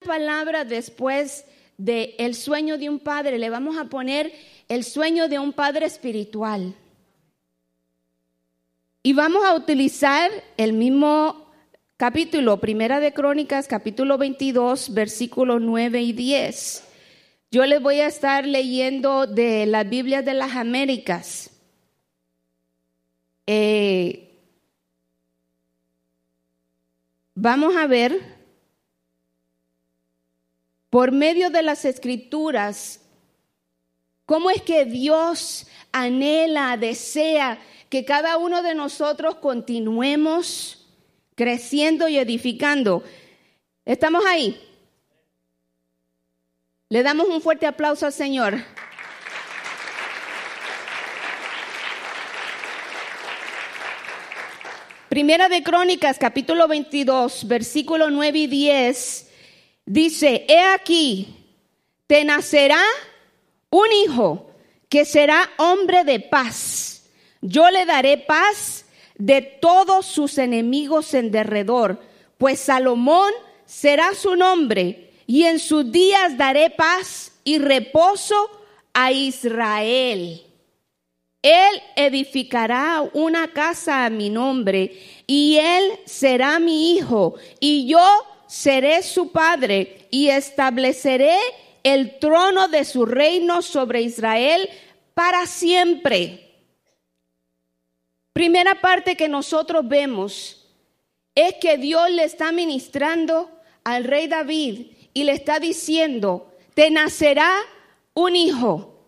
palabra después de el sueño de un padre, le vamos a poner el sueño de un padre espiritual. Y vamos a utilizar el mismo capítulo, Primera de Crónicas, capítulo 22, versículos 9 y 10. Yo les voy a estar leyendo de la Biblia de las Américas. Eh, vamos a ver, por medio de las escrituras, cómo es que Dios anhela, desea que cada uno de nosotros continuemos creciendo y edificando. ¿Estamos ahí? Le damos un fuerte aplauso al Señor. Primera de Crónicas, capítulo 22, versículo 9 y 10, dice, he aquí, te nacerá un hijo que será hombre de paz. Yo le daré paz de todos sus enemigos en derredor, pues Salomón será su nombre, y en sus días daré paz y reposo a Israel. Él edificará una casa a mi nombre, y él será mi hijo, y yo seré su padre, y estableceré el trono de su reino sobre Israel para siempre Primera parte que nosotros vemos es que Dios le está ministrando al rey David y le está diciendo, te nacerá un hijo.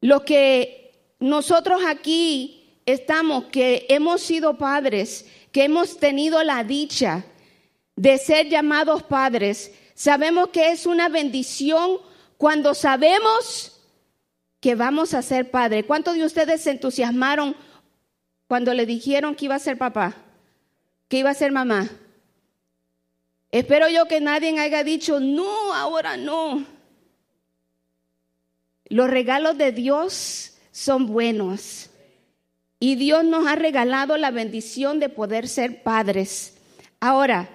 Lo que nosotros aquí estamos, que hemos sido padres, que hemos tenido la dicha de ser llamados padres, sabemos que es una bendición cuando sabemos que vamos a ser padre. ¿Cuántos de ustedes se entusiasmaron cuando le dijeron que iba a ser papá? Que iba a ser mamá. Espero yo que nadie haya dicho, no, ahora no. Los regalos de Dios son buenos. Y Dios nos ha regalado la bendición de poder ser padres. Ahora,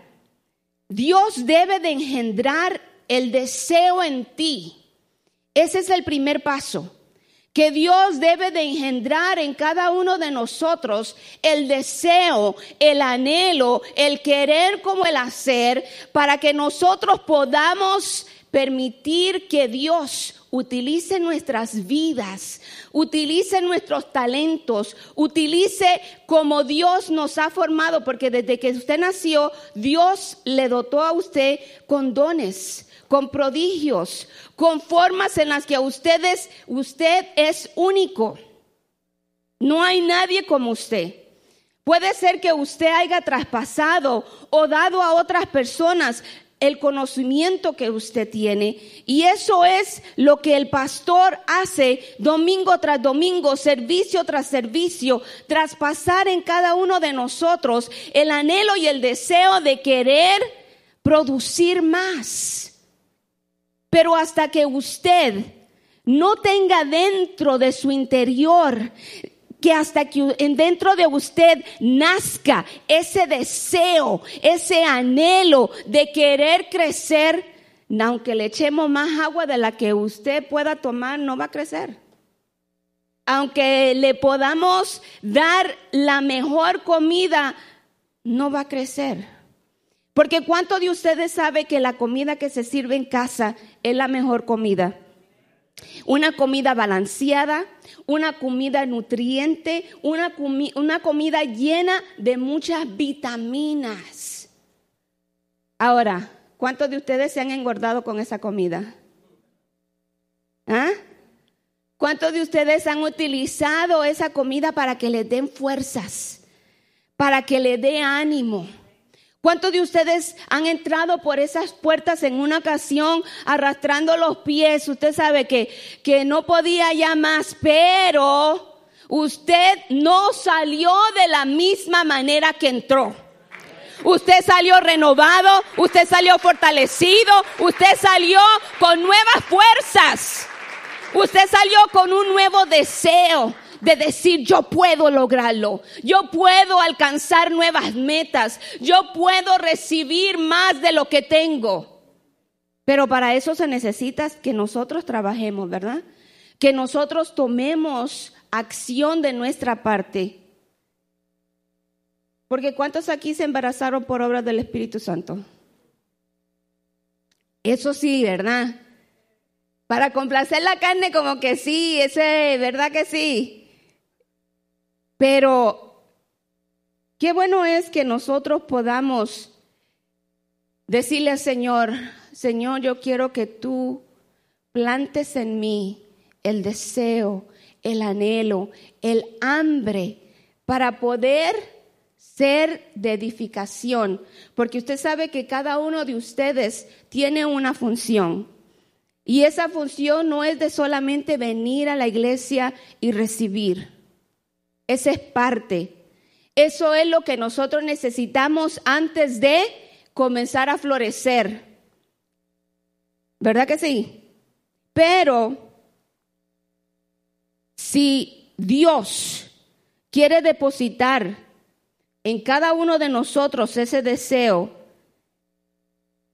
Dios debe de engendrar el deseo en ti. Ese es el primer paso. Que Dios debe de engendrar en cada uno de nosotros el deseo, el anhelo, el querer como el hacer, para que nosotros podamos permitir que Dios utilice nuestras vidas, utilice nuestros talentos, utilice como Dios nos ha formado, porque desde que usted nació, Dios le dotó a usted con dones con prodigios, con formas en las que ustedes, usted es único. No hay nadie como usted. Puede ser que usted haya traspasado o dado a otras personas el conocimiento que usted tiene. Y eso es lo que el pastor hace domingo tras domingo, servicio tras servicio, traspasar en cada uno de nosotros el anhelo y el deseo de querer producir más. Pero hasta que usted no tenga dentro de su interior que hasta que dentro de usted nazca ese deseo, ese anhelo de querer crecer, aunque le echemos más agua de la que usted pueda tomar, no va a crecer. Aunque le podamos dar la mejor comida, no va a crecer. Porque ¿cuánto de ustedes sabe que la comida que se sirve en casa es la mejor comida? Una comida balanceada, una comida nutriente, una, una comida llena de muchas vitaminas. Ahora, ¿cuántos de ustedes se han engordado con esa comida? ¿Ah? ¿Cuántos de ustedes han utilizado esa comida para que les den fuerzas, para que le dé ánimo? ¿Cuántos de ustedes han entrado por esas puertas en una ocasión arrastrando los pies? Usted sabe que, que no podía ya más, pero usted no salió de la misma manera que entró. Usted salió renovado, usted salió fortalecido, usted salió con nuevas fuerzas, usted salió con un nuevo deseo de decir yo puedo lograrlo, yo puedo alcanzar nuevas metas, yo puedo recibir más de lo que tengo. Pero para eso se necesita que nosotros trabajemos, ¿verdad? Que nosotros tomemos acción de nuestra parte. Porque ¿cuántos aquí se embarazaron por obra del Espíritu Santo? Eso sí, ¿verdad? Para complacer la carne como que sí, ese, ¿verdad que sí? Pero qué bueno es que nosotros podamos decirle al Señor, Señor, yo quiero que tú plantes en mí el deseo, el anhelo, el hambre para poder ser de edificación, porque usted sabe que cada uno de ustedes tiene una función. Y esa función no es de solamente venir a la iglesia y recibir. Esa es parte. Eso es lo que nosotros necesitamos antes de comenzar a florecer. ¿Verdad que sí? Pero si Dios quiere depositar en cada uno de nosotros ese deseo,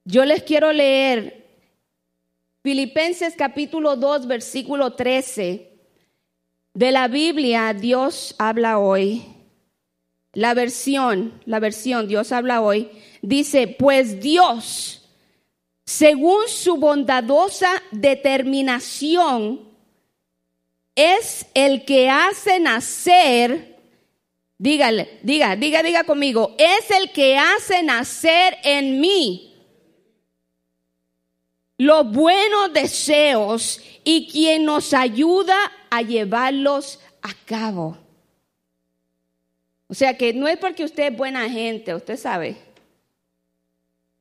yo les quiero leer Filipenses capítulo 2, versículo 13. De la Biblia, Dios habla hoy. La versión, la versión, Dios habla hoy, dice, pues Dios, según su bondadosa determinación, es el que hace nacer, dígale, diga, diga, diga conmigo, es el que hace nacer en mí los buenos deseos y quien nos ayuda a llevarlos a cabo. O sea que no es porque usted es buena gente, usted sabe.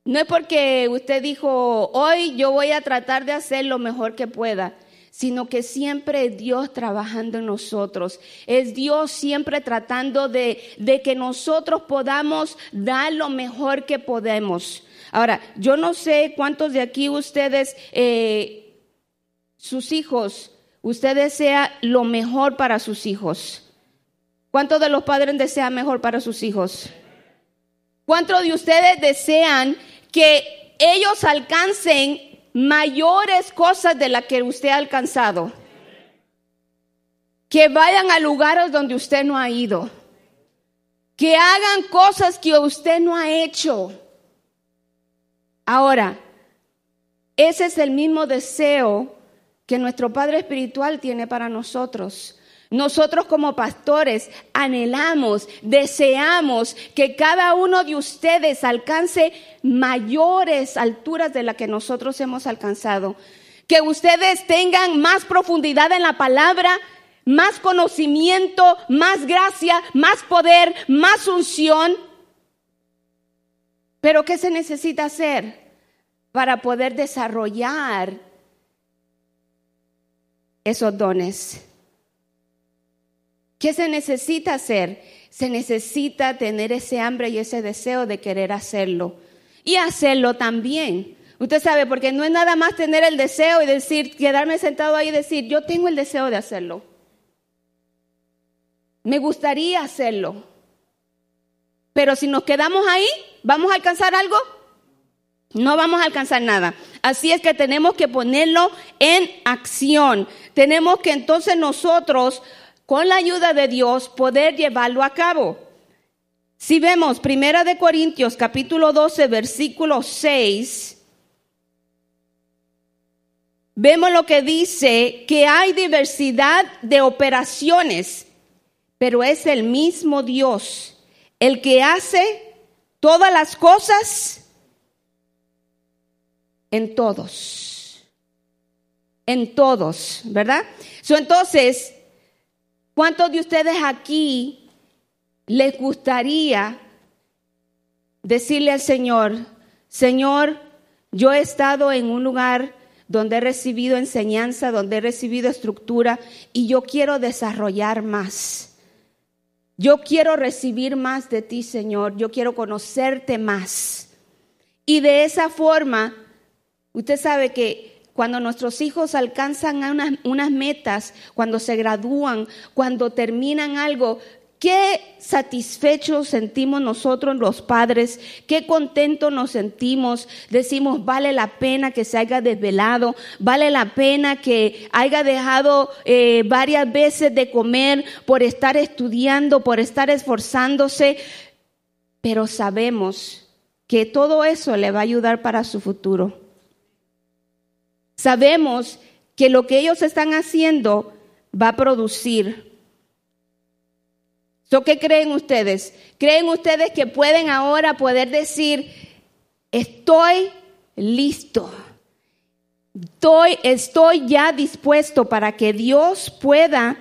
No es porque usted dijo, hoy yo voy a tratar de hacer lo mejor que pueda sino que siempre es Dios trabajando en nosotros. Es Dios siempre tratando de, que nosotros podamos dar lo mejor que podemos. Ahora, yo no sé cuántos de aquí ustedes, eh, sus hijos, usted desea lo mejor para sus hijos. ¿Cuántos de los padres desean mejor para sus hijos? ¿Cuántos de ustedes desean que ellos alcancen mayores cosas de las que usted ha alcanzado. Que vayan a lugares donde usted no ha ido. Que hagan cosas que usted no ha hecho. Ahora, ese es el mismo deseo que nuestro Padre Espiritual tiene para nosotros. Nosotros como pastores anhelamos, deseamos que cada uno de ustedes alcance mayores alturas de las que nosotros hemos alcanzado. Que ustedes tengan más profundidad en la palabra, más conocimiento, más gracia, más poder, más unción. Pero ¿qué se necesita hacer para poder desarrollar esos dones? ¿Qué se necesita hacer? Se necesita tener ese hambre y ese deseo de querer hacerlo. Y hacerlo también. Usted sabe, porque no es nada más tener el deseo y decir, quedarme sentado ahí y decir, yo tengo el deseo de hacerlo. Me gustaría hacerlo. Pero si nos quedamos ahí, ¿vamos a alcanzar algo? No vamos a alcanzar nada. Así es que tenemos que ponerlo en acción. Tenemos que entonces nosotros con la ayuda de Dios, poder llevarlo a cabo. Si vemos Primera de Corintios capítulo 12 versículo 6, vemos lo que dice que hay diversidad de operaciones, pero es el mismo Dios el que hace todas las cosas en todos. En todos, ¿verdad? entonces, ¿Cuántos de ustedes aquí les gustaría decirle al Señor, Señor, yo he estado en un lugar donde he recibido enseñanza, donde he recibido estructura y yo quiero desarrollar más. Yo quiero recibir más de ti, Señor. Yo quiero conocerte más. Y de esa forma, usted sabe que cuando nuestros hijos alcanzan unas, metas, cuando se gradúan, cuando terminan algo, Qué satisfechos sentimos nosotros los padres, qué contentos nos sentimos. Decimos, vale la pena que se haya desvelado, vale la pena que haya dejado eh, varias veces de comer por estar estudiando, por estar esforzándose. Pero sabemos que todo eso le va a ayudar para su futuro. Sabemos que lo que ellos están haciendo va a producir ¿Qué creen ustedes? ¿Creen ustedes que pueden ahora poder decir, estoy listo? Estoy, estoy ya dispuesto para que Dios pueda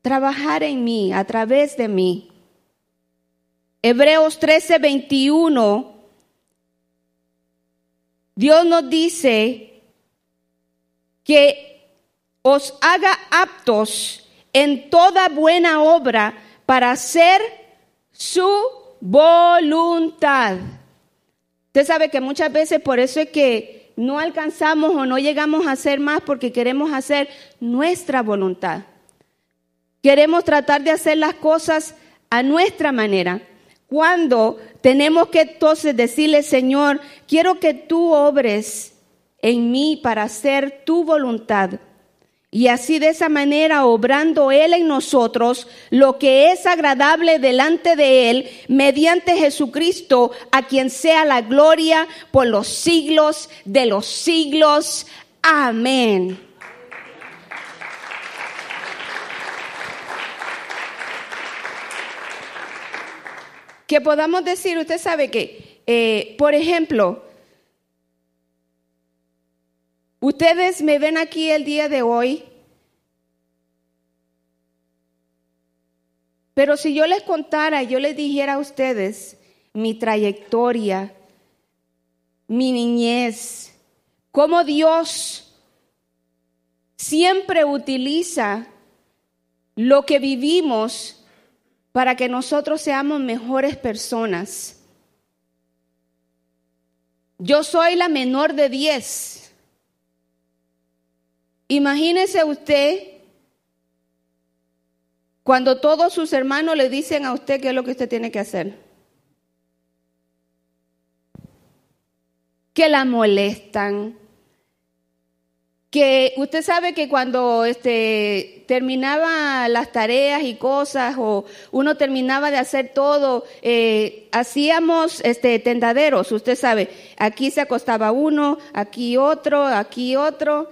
trabajar en mí, a través de mí. Hebreos 13, 21, Dios nos dice que os haga aptos en toda buena obra para hacer su voluntad. Usted sabe que muchas veces por eso es que no alcanzamos o no llegamos a hacer más porque queremos hacer nuestra voluntad. Queremos tratar de hacer las cosas a nuestra manera. Cuando tenemos que entonces decirle, Señor, quiero que tú obres en mí para hacer tu voluntad. Y así de esa manera, obrando Él en nosotros lo que es agradable delante de Él, mediante Jesucristo, a quien sea la gloria por los siglos de los siglos. Amén. Que podamos decir, usted sabe que, eh, por ejemplo, Ustedes me ven aquí el día de hoy, pero si yo les contara, yo les dijera a ustedes mi trayectoria, mi niñez, cómo Dios siempre utiliza lo que vivimos para que nosotros seamos mejores personas. Yo soy la menor de diez. Imagínese usted cuando todos sus hermanos le dicen a usted qué es lo que usted tiene que hacer. Que la molestan. Que usted sabe que cuando este, terminaba las tareas y cosas o uno terminaba de hacer todo, eh, hacíamos este, tendaderos. Usted sabe, aquí se acostaba uno, aquí otro, aquí otro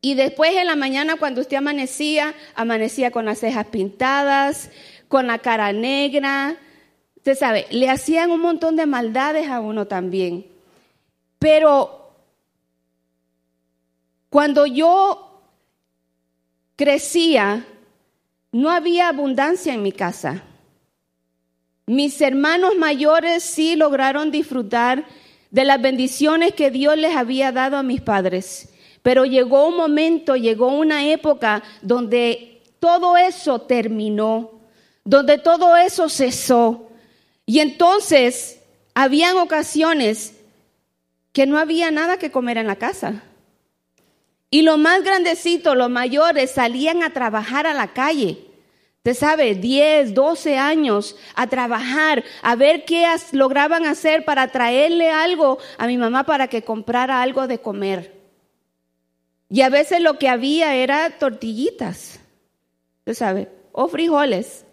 y después en la mañana cuando usted amanecía, amanecía con las cejas pintadas, con la cara negra. Usted sabe, le hacían un montón de maldades a uno también. Pero cuando yo crecía, no había abundancia en mi casa. Mis hermanos mayores sí lograron disfrutar de las bendiciones que Dios les había dado a mis padres. Pero llegó un momento, llegó una época donde todo eso terminó, donde todo eso cesó. Y entonces habían ocasiones que no había nada que comer en la casa. Y los más grandecitos, los mayores, salían a trabajar a la calle. Usted sabe, 10, 12 años a trabajar, a ver qué lograban hacer para traerle algo a mi mamá para que comprara algo de comer. Y a veces lo que había era tortillitas, usted sabe, o frijoles.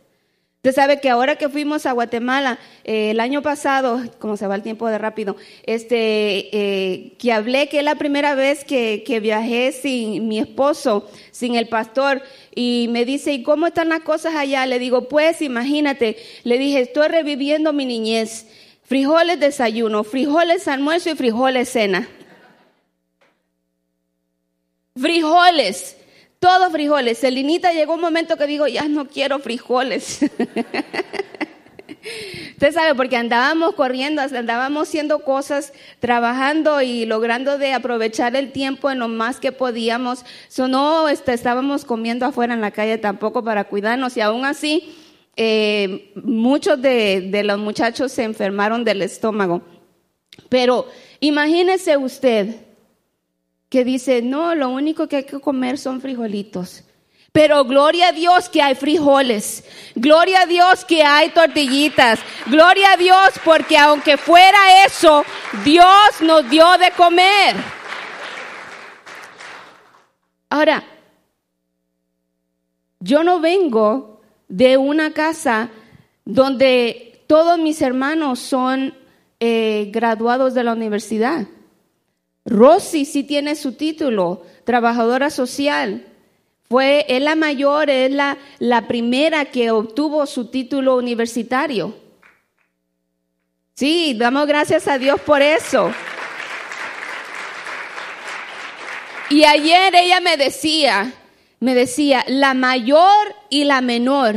Usted sabe que ahora que fuimos a Guatemala eh, el año pasado, como se va el tiempo de rápido, este, eh, que hablé que es la primera vez que, que, viajé sin mi esposo, sin el pastor, y me dice, ¿y cómo están las cosas allá? Le digo, pues imagínate, le dije, estoy reviviendo mi niñez. Frijoles desayuno, frijoles almuerzo y frijoles cena frijoles, todos frijoles. Celinita llegó un momento que digo, ya no quiero frijoles. Usted sabe, porque andábamos corriendo, andábamos haciendo cosas, trabajando y logrando de aprovechar el tiempo en lo más que podíamos. So, no este, estábamos comiendo afuera en la calle tampoco para cuidarnos y aún así eh, muchos de, de los muchachos se enfermaron del estómago. Pero imagínese usted que dice, no, lo único que hay que comer son frijolitos. Pero gloria a Dios que hay frijoles. Gloria a Dios que hay tortillitas. Gloria a Dios porque aunque fuera eso, Dios nos dio de comer. Ahora, yo no vengo de una casa donde todos mis hermanos son eh, graduados de la universidad. Rosy sí tiene su título, trabajadora social. Fue, es la mayor, es la, la primera que obtuvo su título universitario. Sí, damos gracias a Dios por eso. Y ayer ella me decía, me decía, la mayor y la menor,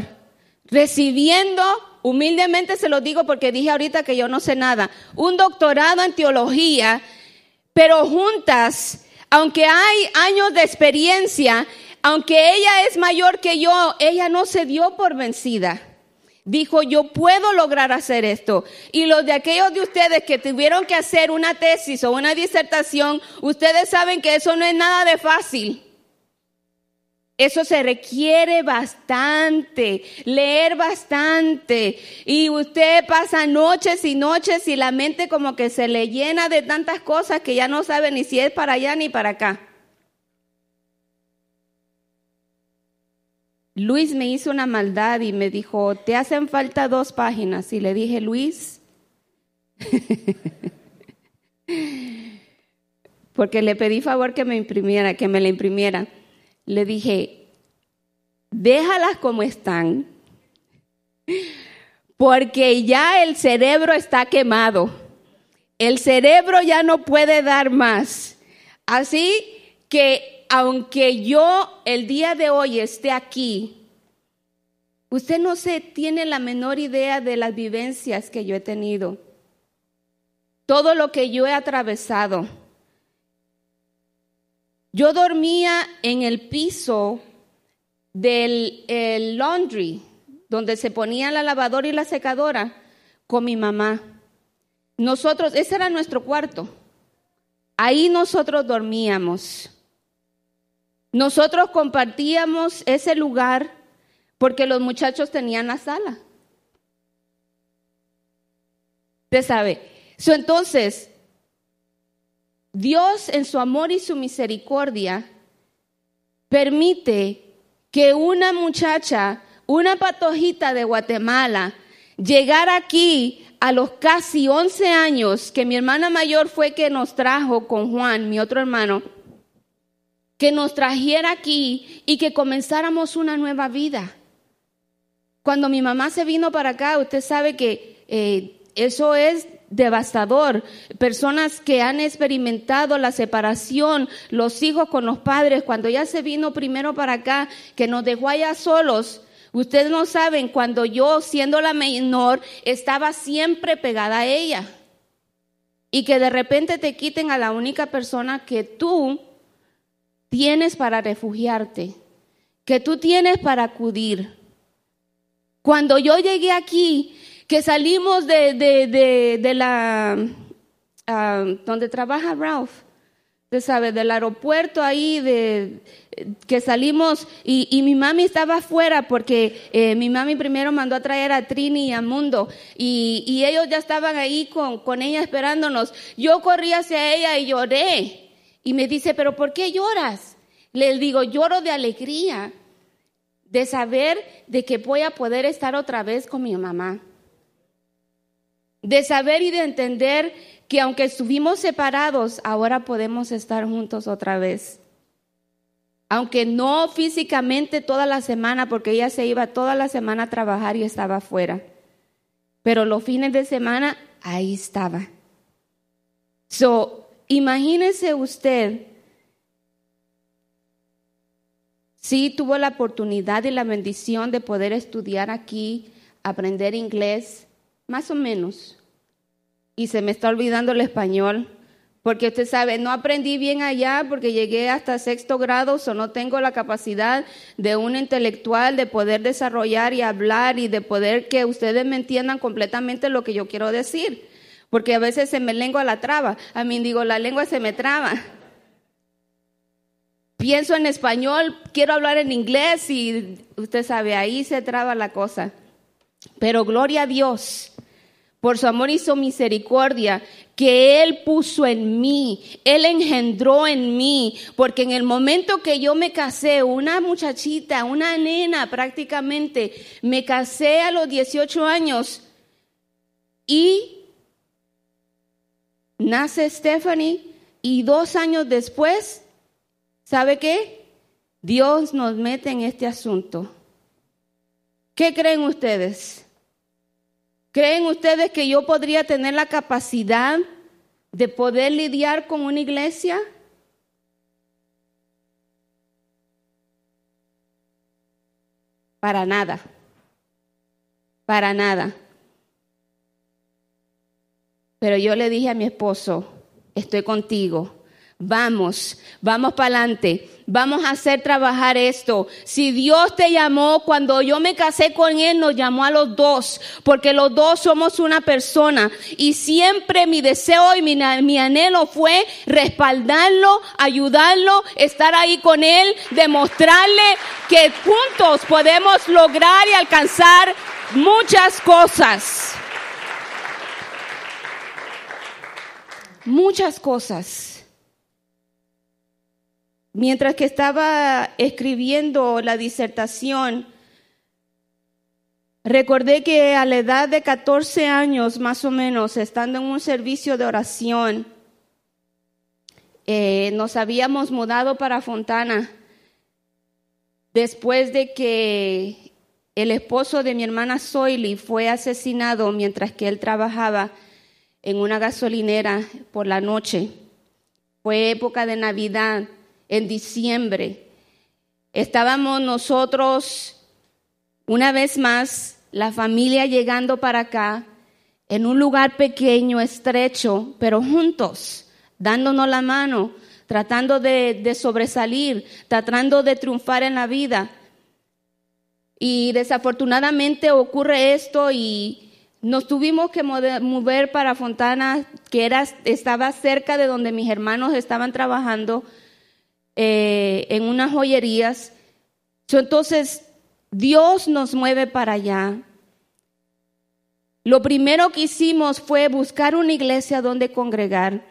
recibiendo, humildemente se lo digo porque dije ahorita que yo no sé nada, un doctorado en teología, pero juntas, aunque hay años de experiencia, aunque ella es mayor que yo, ella no se dio por vencida. Dijo, yo puedo lograr hacer esto. Y los de aquellos de ustedes que tuvieron que hacer una tesis o una disertación, ustedes saben que eso no es nada de fácil. Eso se requiere bastante, leer bastante. Y usted pasa noches y noches y la mente como que se le llena de tantas cosas que ya no sabe ni si es para allá ni para acá. Luis me hizo una maldad y me dijo, te hacen falta dos páginas. Y le dije, Luis, porque le pedí favor que me imprimiera, que me la imprimiera le dije, déjalas como están, porque ya el cerebro está quemado. El cerebro ya no puede dar más. Así que aunque yo el día de hoy esté aquí, usted no se tiene la menor idea de las vivencias que yo he tenido. Todo lo que yo he atravesado yo dormía en el piso del laundry, donde se ponía la lavadora y la secadora, con mi mamá. Nosotros, ese era nuestro cuarto. Ahí nosotros dormíamos. Nosotros compartíamos ese lugar porque los muchachos tenían la sala. Usted sabe. entonces, Dios en su amor y su misericordia permite que una muchacha, una patojita de Guatemala, llegara aquí a los casi 11 años, que mi hermana mayor fue que nos trajo con Juan, mi otro hermano, que nos trajera aquí y que comenzáramos una nueva vida. Cuando mi mamá se vino para acá, usted sabe que eh, eso es devastador. Personas que han experimentado la separación, los hijos con los padres, cuando ya se vino primero para acá, que nos dejó allá solos. Ustedes no saben, cuando yo, siendo la menor, estaba siempre pegada a ella. Y que de repente te quiten a la única persona que tú tienes para refugiarte, que tú tienes para acudir. Cuando yo llegué aquí, que salimos de, de, de, la, ah, donde trabaja Ralph, usted sabe, del aeropuerto ahí, de, que salimos y, y mi mami estaba afuera porque eh, mi mami primero mandó a traer a Trini y a Mundo y, y ellos ya estaban ahí con, con ella esperándonos. Yo corrí hacia ella y lloré y me dice, pero ¿por qué lloras? Le digo, lloro de alegría de saber de que voy a poder estar otra vez con mi mamá de saber y de entender que aunque estuvimos separados, ahora podemos estar juntos otra vez. Aunque no físicamente toda la semana, porque ella se iba toda la semana a trabajar y estaba afuera. Pero los fines de semana, ahí estaba. So, imagínese usted si tuvo la oportunidad y la bendición de poder estudiar aquí, aprender inglés, más o menos. Y se me está olvidando el español, porque usted sabe, no aprendí bien allá porque llegué hasta sexto grado, o no tengo la capacidad de un intelectual de poder desarrollar y hablar y de poder que ustedes me entiendan completamente lo que yo quiero decir. porque a veces se me lengua la traba. A mí digo, la lengua se me traba. Pienso en español, quiero hablar en inglés y usted sabe, ahí se traba la cosa. Pero gloria a Dios por su amor y su misericordia que Él puso en mí, Él engendró en mí, porque en el momento que yo me casé, una muchachita, una nena prácticamente, me casé a los 18 años y nace Stephanie y dos años después, ¿sabe qué? Dios nos mete en este asunto. ¿Qué creen ustedes? ¿Creen ustedes que yo podría tener la capacidad de poder lidiar con una iglesia? Para nada. Para nada. Pero yo le dije a mi esposo, estoy contigo. Vamos, vamos para adelante. Vamos a hacer trabajar esto. Si Dios te llamó, cuando yo me casé con Él, nos llamó a los dos, porque los dos somos una persona. Y siempre mi deseo y mi, mi anhelo fue respaldarlo, ayudarlo, estar ahí con Él, demostrarle que juntos podemos lograr y alcanzar muchas cosas. Muchas cosas. Mientras que estaba escribiendo la disertación, recordé que a la edad de 14 años más o menos, estando en un servicio de oración, eh, nos habíamos mudado para Fontana después de que el esposo de mi hermana Soily fue asesinado mientras que él trabajaba en una gasolinera por la noche. Fue época de Navidad en diciembre. Estábamos nosotros, una vez más, la familia llegando para acá, en un lugar pequeño, estrecho, pero juntos, dándonos la mano, tratando de, sobresalir, tratando de triunfar en la vida. Y desafortunadamente ocurre esto y nos tuvimos que mover para Fontana, que era, estaba cerca de donde mis hermanos estaban trabajando eh, en unas joyerías. Entonces, Dios nos mueve para allá. Lo primero que hicimos fue buscar una iglesia donde congregar.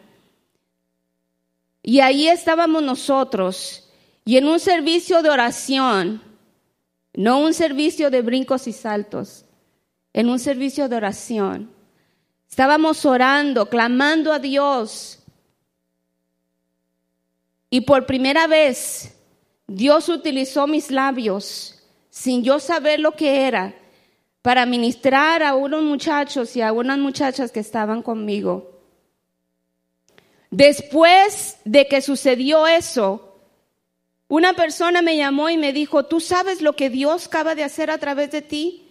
Y ahí estábamos nosotros. Y en un servicio de oración, no un servicio de brincos y saltos, en un servicio de oración. Estábamos orando, clamando a Dios y por primera vez, Dios utilizó mis labios, sin yo saber lo que era, para ministrar a unos muchachos y a unas muchachas que estaban conmigo. Después de que sucedió eso, una persona me llamó y me dijo, ¿tú sabes lo que Dios acaba de hacer a través de ti?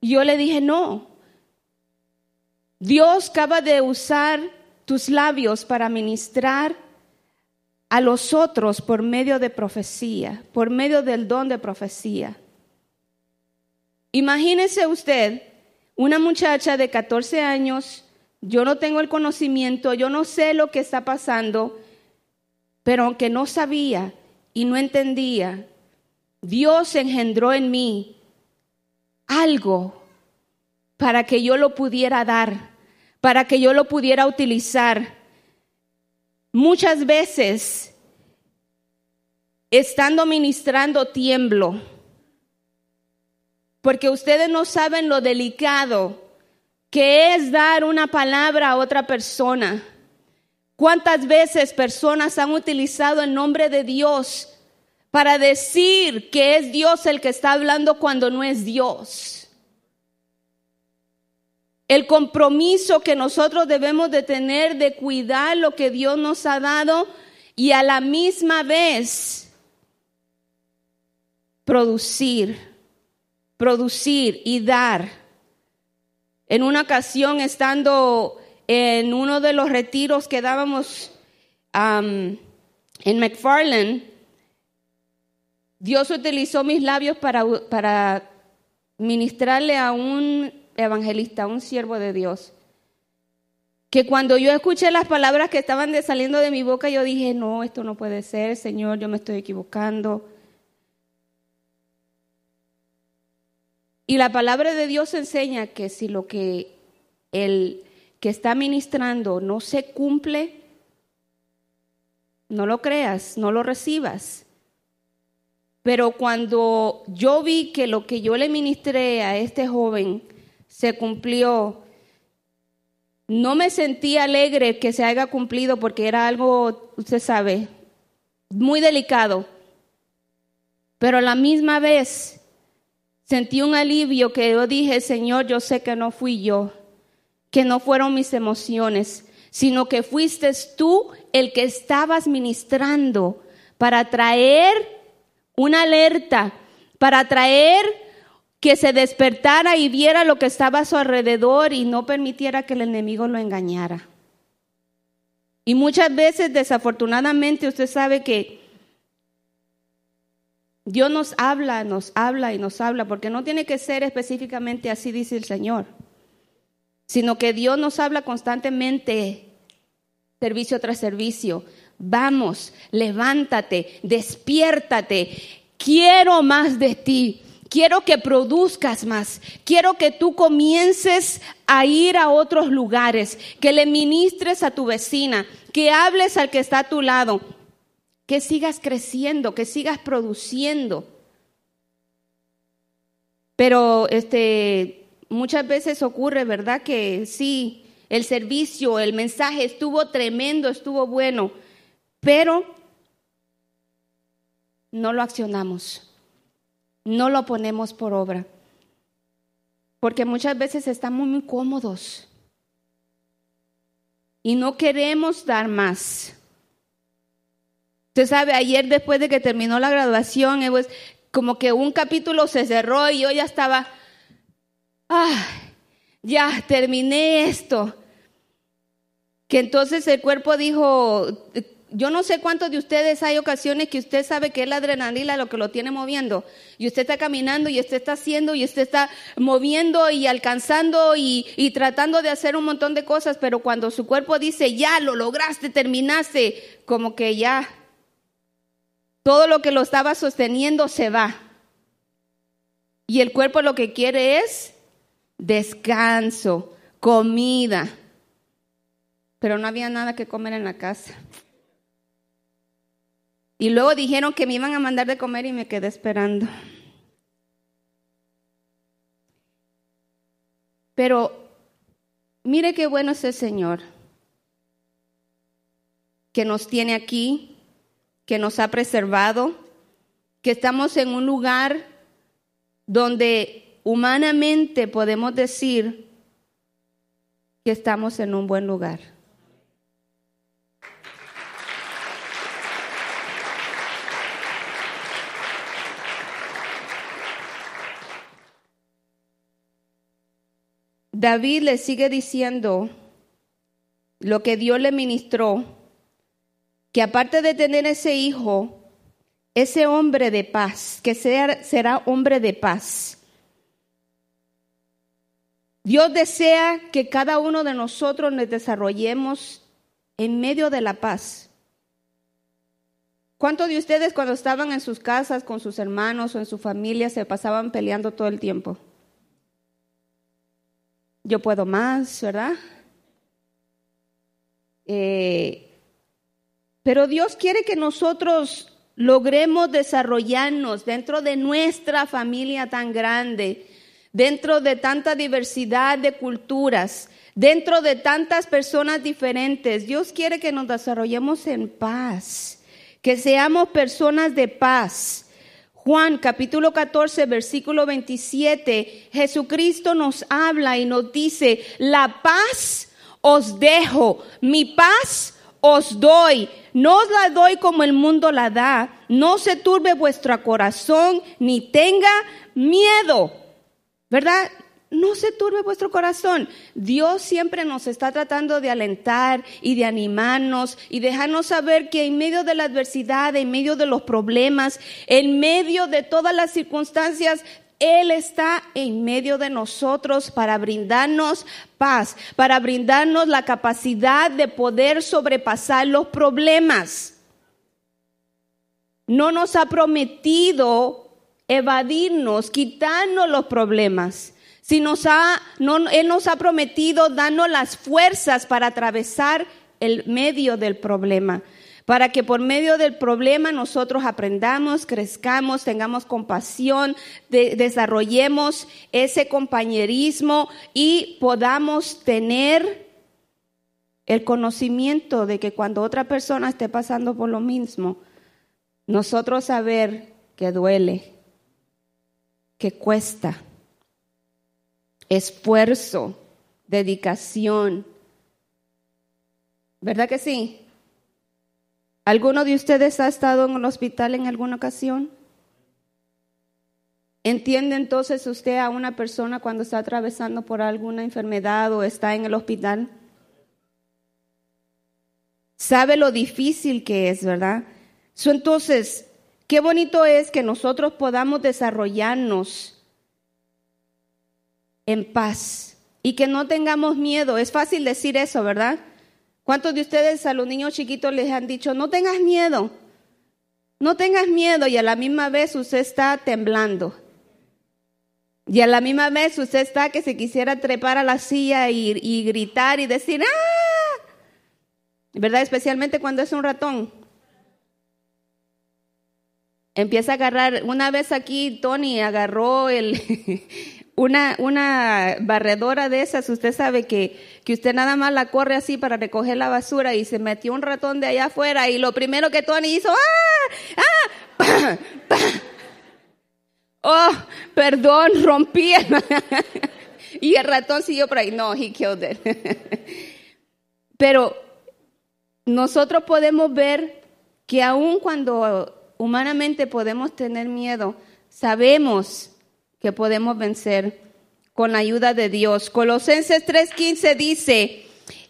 Y yo le dije, no. Dios acaba de usar tus labios para ministrar a los otros por medio de profecía, por medio del don de profecía. Imagínese usted una muchacha de 14 años, yo no tengo el conocimiento, yo no sé lo que está pasando, pero aunque no sabía y no entendía, Dios engendró en mí algo para que yo lo pudiera dar, para que yo lo pudiera utilizar Muchas veces, estando ministrando, tiemblo, porque ustedes no saben lo delicado que es dar una palabra a otra persona. ¿Cuántas veces personas han utilizado el nombre de Dios para decir que es Dios el que está hablando cuando no es Dios? El compromiso que nosotros debemos de tener de cuidar lo que Dios nos ha dado y a la misma vez producir, producir y dar. En una ocasión, estando en uno de los retiros que dábamos en McFarland, Dios utilizó mis labios para, para ministrarle a un evangelista, un siervo de Dios. que cuando yo escuché las palabras que estaban saliendo de mi boca, yo dije, no, esto no puede ser, Señor, yo me estoy equivocando. Y la palabra de Dios enseña que si lo que el que está ministrando no se cumple, no lo creas, no lo recibas. Pero cuando yo vi que lo que yo le ministré a este joven se cumplió, no me sentí alegre que se haya cumplido porque era algo, usted sabe, muy delicado. Pero a la misma vez sentí un alivio que yo dije, Señor, yo sé que no fui yo, que no fueron mis emociones, sino que fuiste tú el que estabas ministrando para traer una alerta, para traer que se despertara y viera lo que estaba a su alrededor y no permitiera que el enemigo lo engañara. Y muchas veces, desafortunadamente, usted sabe que Dios nos habla, nos habla y nos habla, porque no tiene que ser específicamente así, dice el Señor, sino que Dios nos habla constantemente, servicio tras servicio. Vamos, levántate, despiértate, quiero más de ti. Quiero que produzcas más. Quiero que tú comiences a ir a otros lugares, que le ministres a tu vecina, que hables al que está a tu lado, que sigas creciendo, que sigas produciendo. Pero este muchas veces ocurre, ¿verdad? Que sí, el servicio, el mensaje estuvo tremendo, estuvo bueno, pero no lo accionamos no lo ponemos por obra. Porque muchas veces estamos muy cómodos y no queremos dar más. Usted sabe, ayer después de que terminó la graduación, eh, pues, como que un capítulo se cerró y yo ya estaba, ah, ya terminé esto. Que entonces el cuerpo dijo, yo no sé cuántos de ustedes hay ocasiones que usted sabe que es la adrenalina lo que lo tiene moviendo. Y usted está caminando y usted está haciendo y usted está moviendo y alcanzando y, y, tratando de hacer un montón de cosas, pero cuando su cuerpo dice, ya lo lograste, terminaste, como que ya todo lo que lo estaba sosteniendo se va. Y el cuerpo lo que quiere es descanso, comida. Pero no había nada que comer en la casa. Y luego dijeron que me iban a mandar de comer y me quedé esperando. Pero mire qué bueno es el Señor, que nos tiene aquí, que nos ha preservado, que estamos en un lugar donde humanamente podemos decir que estamos en un buen lugar. David le sigue diciendo lo que Dios le ministró, que aparte de tener ese hijo, ese hombre de paz, que sea, será hombre de paz. Dios desea que cada uno de nosotros nos desarrollemos en medio de la paz. ¿Cuántos de ustedes cuando estaban en sus casas con sus hermanos o en su familia se pasaban peleando todo el tiempo? Yo puedo más, ¿verdad? Eh, pero Dios quiere que nosotros logremos desarrollarnos dentro de nuestra familia tan grande, dentro de tanta diversidad de culturas, dentro de tantas personas diferentes. Dios quiere que nos desarrollemos en paz, que seamos personas de paz. Juan capítulo 14, versículo 27, Jesucristo nos habla y nos dice, la paz os dejo, mi paz os doy, no os la doy como el mundo la da, no se turbe vuestro corazón ni tenga miedo, ¿verdad? No se turbe vuestro corazón. Dios siempre nos está tratando de alentar y de animarnos y dejarnos saber que en medio de la adversidad, en medio de los problemas, en medio de todas las circunstancias, Él está en medio de nosotros para brindarnos paz, para brindarnos la capacidad de poder sobrepasar los problemas. No nos ha prometido evadirnos, quitarnos los problemas. Si nos ha, Él nos ha prometido darnos las fuerzas para atravesar el medio del problema para que por medio del problema nosotros aprendamos, crezcamos, tengamos compasión, desarrollemos ese compañerismo y podamos tener el conocimiento de que cuando otra persona esté pasando por lo mismo, nosotros saber que duele, que cuesta, esfuerzo, dedicación. ¿Verdad que sí? ¿Alguno de ustedes ha estado en el hospital en alguna ocasión? ¿Entiende entonces usted a una persona cuando está atravesando por alguna enfermedad o está en el hospital? Sabe lo difícil que es, ¿verdad? entonces, qué bonito es que nosotros podamos desarrollarnos en paz y que no tengamos miedo. Es fácil decir eso, ¿verdad? ¿Cuántos de ustedes a los niños chiquitos les han dicho, no tengas miedo, no tengas miedo y a la misma vez usted está temblando? Y a la misma vez usted está que se quisiera trepar a la silla y, gritar y decir, ¡ah! ¿Verdad? Especialmente cuando es un ratón. Empieza a agarrar, una vez aquí Tony agarró el, una, una barredora de esas, usted sabe que, que usted nada más la corre así para recoger la basura y se metió un ratón de allá afuera y lo primero que Tony hizo, ¡ah! ¡ah! Oh, perdón, rompí. y el ratón siguió por ahí. No, he killed it. Pero nosotros podemos ver que aun cuando humanamente podemos tener miedo, sabemos que podemos vencer con la ayuda de Dios. Colosenses 3:15 dice,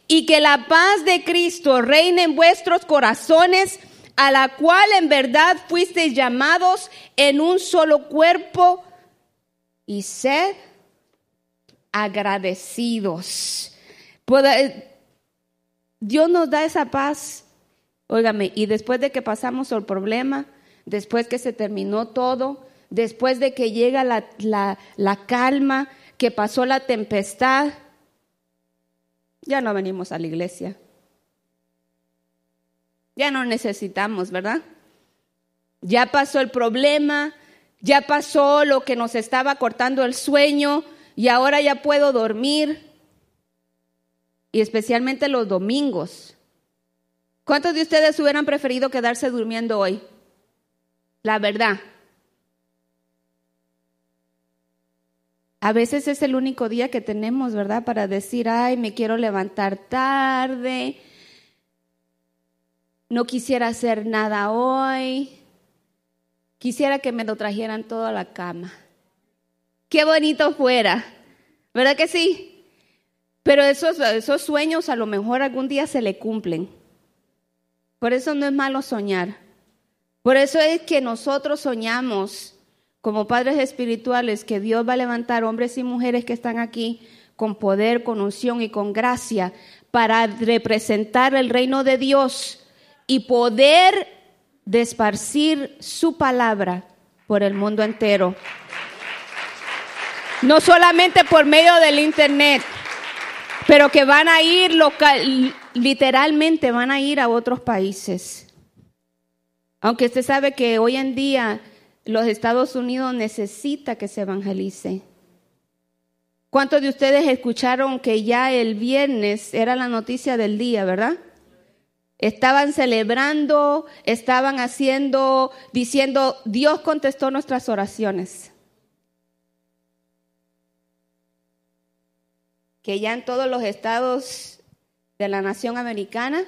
y que la paz de Cristo reine en vuestros corazones, a la cual en verdad fuisteis llamados en un solo cuerpo, y sed agradecidos. Dios nos da esa paz, óigame, y después de que pasamos el problema, después que se terminó todo, después de que llega la, calma, que pasó la tempestad, ya no venimos a la iglesia. Ya no necesitamos, ¿verdad? Ya pasó el problema, ya pasó lo que nos estaba cortando el sueño y ahora ya puedo dormir. Y especialmente los domingos. ¿Cuántos de ustedes hubieran preferido quedarse durmiendo hoy? La verdad. A veces es el único día que tenemos, ¿verdad? Para decir, ay, me quiero levantar tarde, no quisiera hacer nada hoy, quisiera que me lo trajeran todo a la cama. Qué bonito fuera, ¿verdad que sí? Pero esos, esos sueños a lo mejor algún día se le cumplen. Por eso no es malo soñar. Por eso es que nosotros soñamos como padres espirituales que Dios va a levantar hombres y mujeres que están aquí con poder, con unción y con gracia para representar el reino de Dios y poder desparcir su palabra por el mundo entero. No solamente por medio del internet, pero que van a ir literalmente van a ir a otros países. Aunque usted sabe que hoy en día los Estados Unidos necesita que se evangelice. ¿Cuántos de ustedes escucharon que ya el viernes era la noticia del día, verdad? Estaban celebrando, estaban haciendo, diciendo, Dios contestó nuestras oraciones. Que ya en todos los estados de la nación americana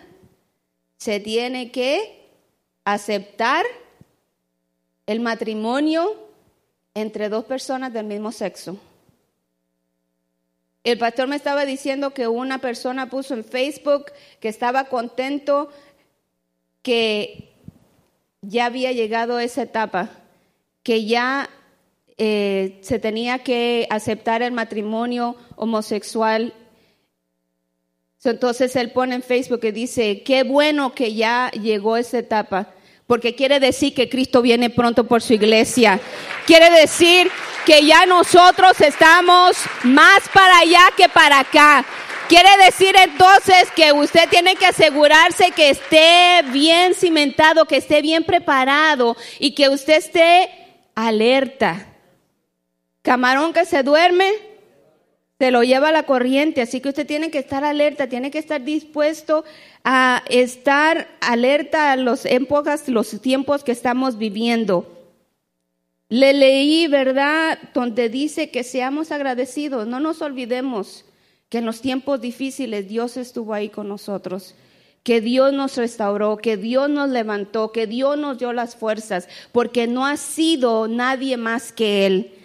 se tiene que aceptar el matrimonio entre dos personas del mismo sexo. El pastor me estaba diciendo que una persona puso en Facebook que estaba contento que ya había llegado a esa etapa, que ya eh, se tenía que aceptar el matrimonio homosexual. Entonces él pone en Facebook que dice, qué bueno que ya llegó esa etapa, porque quiere decir que Cristo viene pronto por su iglesia. Quiere decir que ya nosotros estamos más para allá que para acá. Quiere decir entonces que usted tiene que asegurarse que esté bien cimentado, que esté bien preparado y que usted esté alerta. Camarón que se duerme, se lo lleva la corriente, así que usted tiene que estar alerta, tiene que estar dispuesto a estar alerta a los épocas, los tiempos que estamos viviendo. Le leí, ¿verdad?, donde dice que seamos agradecidos, no nos olvidemos que en los tiempos difíciles Dios estuvo ahí con nosotros, que Dios nos restauró, que Dios nos levantó, que Dios nos dio las fuerzas, porque no ha sido nadie más que Él.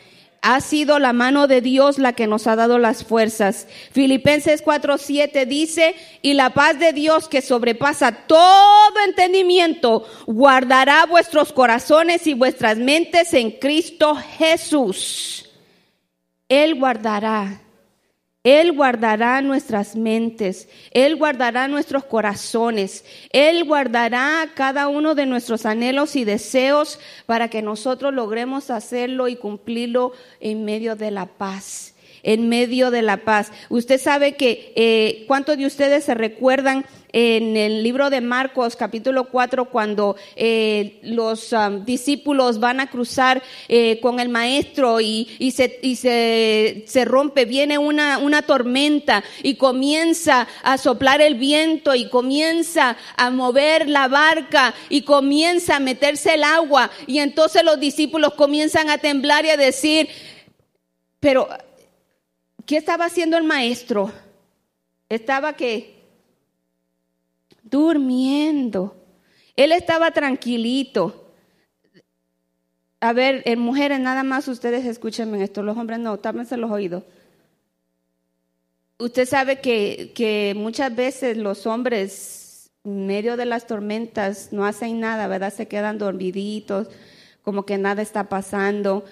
Ha sido la mano de Dios la que nos ha dado las fuerzas. Filipenses 4:7 dice, y la paz de Dios que sobrepasa todo entendimiento, guardará vuestros corazones y vuestras mentes en Cristo Jesús. Él guardará él guardará nuestras mentes, Él guardará nuestros corazones, Él guardará cada uno de nuestros anhelos y deseos para que nosotros logremos hacerlo y cumplirlo en medio de la paz, en medio de la paz. Usted sabe que, eh, ¿cuántos de ustedes se recuerdan? en el libro de Marcos capítulo 4 cuando eh, los um, discípulos van a cruzar eh, con el maestro y, y, se, y se, se, rompe, viene una, una tormenta y comienza a soplar el viento y comienza a mover la barca y comienza a meterse el agua y entonces los discípulos comienzan a temblar y a decir, pero ¿qué estaba haciendo el maestro? Estaba que durmiendo. Él estaba tranquilito. A ver, en mujeres nada más ustedes escúchenme esto, los hombres no, tápense los oídos. Usted sabe que, que muchas veces los hombres, en medio de las tormentas, no hacen nada, ¿verdad? Se quedan dormiditos, como que nada está pasando.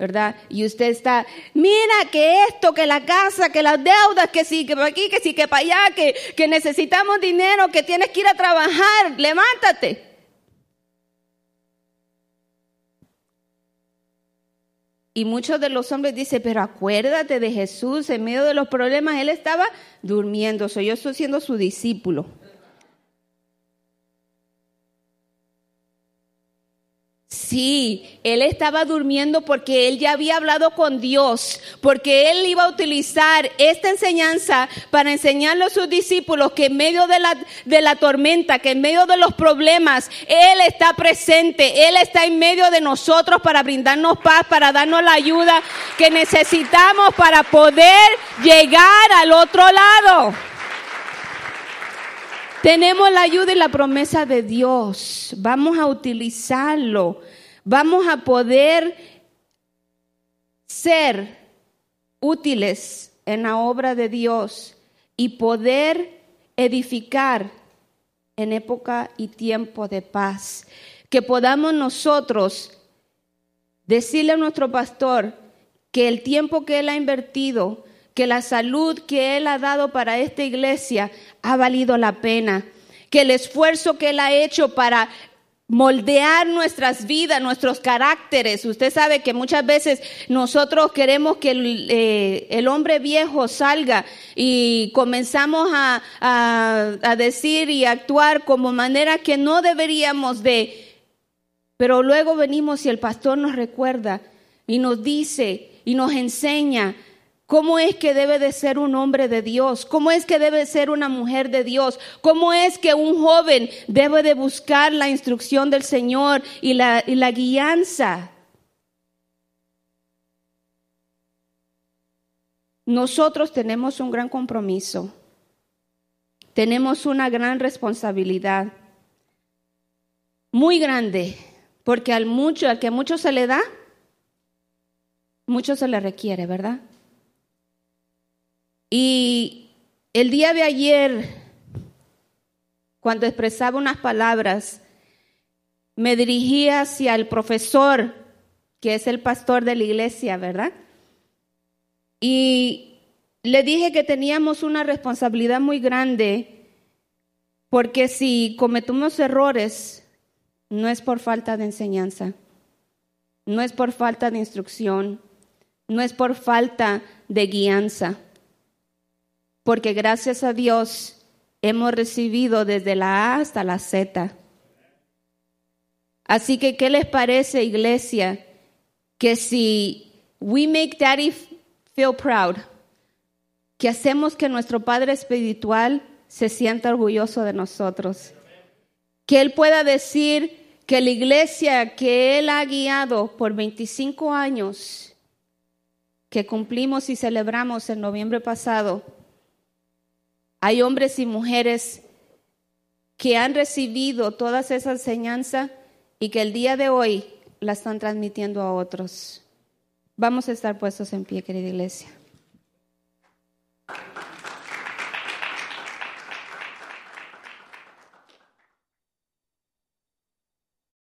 ¿Verdad? Y usted está, mira que esto, que la casa, que las deudas, que sí, que para aquí, que sí, que para allá, que, que necesitamos dinero, que tienes que ir a trabajar, levántate. Y muchos de los hombres dicen, pero acuérdate de Jesús en medio de los problemas, él estaba durmiendo, soy yo estoy siendo su discípulo. Sí, él estaba durmiendo porque él ya había hablado con Dios, porque él iba a utilizar esta enseñanza para enseñarle a sus discípulos que en medio de la, de la tormenta, que en medio de los problemas, Él está presente, Él está en medio de nosotros para brindarnos paz, para darnos la ayuda que necesitamos para poder llegar al otro lado. Tenemos la ayuda y la promesa de Dios. Vamos a utilizarlo vamos a poder ser útiles en la obra de Dios y poder edificar en época y tiempo de paz. Que podamos nosotros decirle a nuestro pastor que el tiempo que él ha invertido, que la salud que él ha dado para esta iglesia ha valido la pena, que el esfuerzo que él ha hecho para moldear nuestras vidas, nuestros caracteres. Usted sabe que muchas veces nosotros queremos que el, eh, hombre viejo salga y comenzamos a, a decir y actuar como manera que no deberíamos de. Pero luego venimos y el pastor nos recuerda y nos dice y nos enseña ¿Cómo es que debe de ser un hombre de Dios? ¿Cómo es que debe ser una mujer de Dios? ¿Cómo es que un joven debe de buscar la instrucción del Señor y la, y la guianza? Nosotros tenemos un gran compromiso, tenemos una gran responsabilidad, muy grande, porque al mucho, al que mucho se le da, mucho se le requiere, ¿verdad? Y el día de ayer, cuando expresaba unas palabras, me dirigí hacia el profesor que es el pastor de la iglesia, ¿verdad? Y le dije que teníamos una responsabilidad muy grande porque si cometemos errores, no es por falta de enseñanza, no es por falta de instrucción, no es por falta de guianza, porque gracias a Dios hemos recibido desde la A hasta la Z. Así que, ¿qué les parece, iglesia? Que si we make daddy feel proud, que hacemos que nuestro Padre Espiritual se sienta orgulloso de nosotros. Que Él pueda decir que la iglesia que Él ha guiado por 25 años, que cumplimos y celebramos en noviembre pasado, hay hombres y mujeres que han recibido todas esa enseñanza y que el día de hoy la están transmitiendo a otros. Vamos a estar puestos en pie, querida iglesia.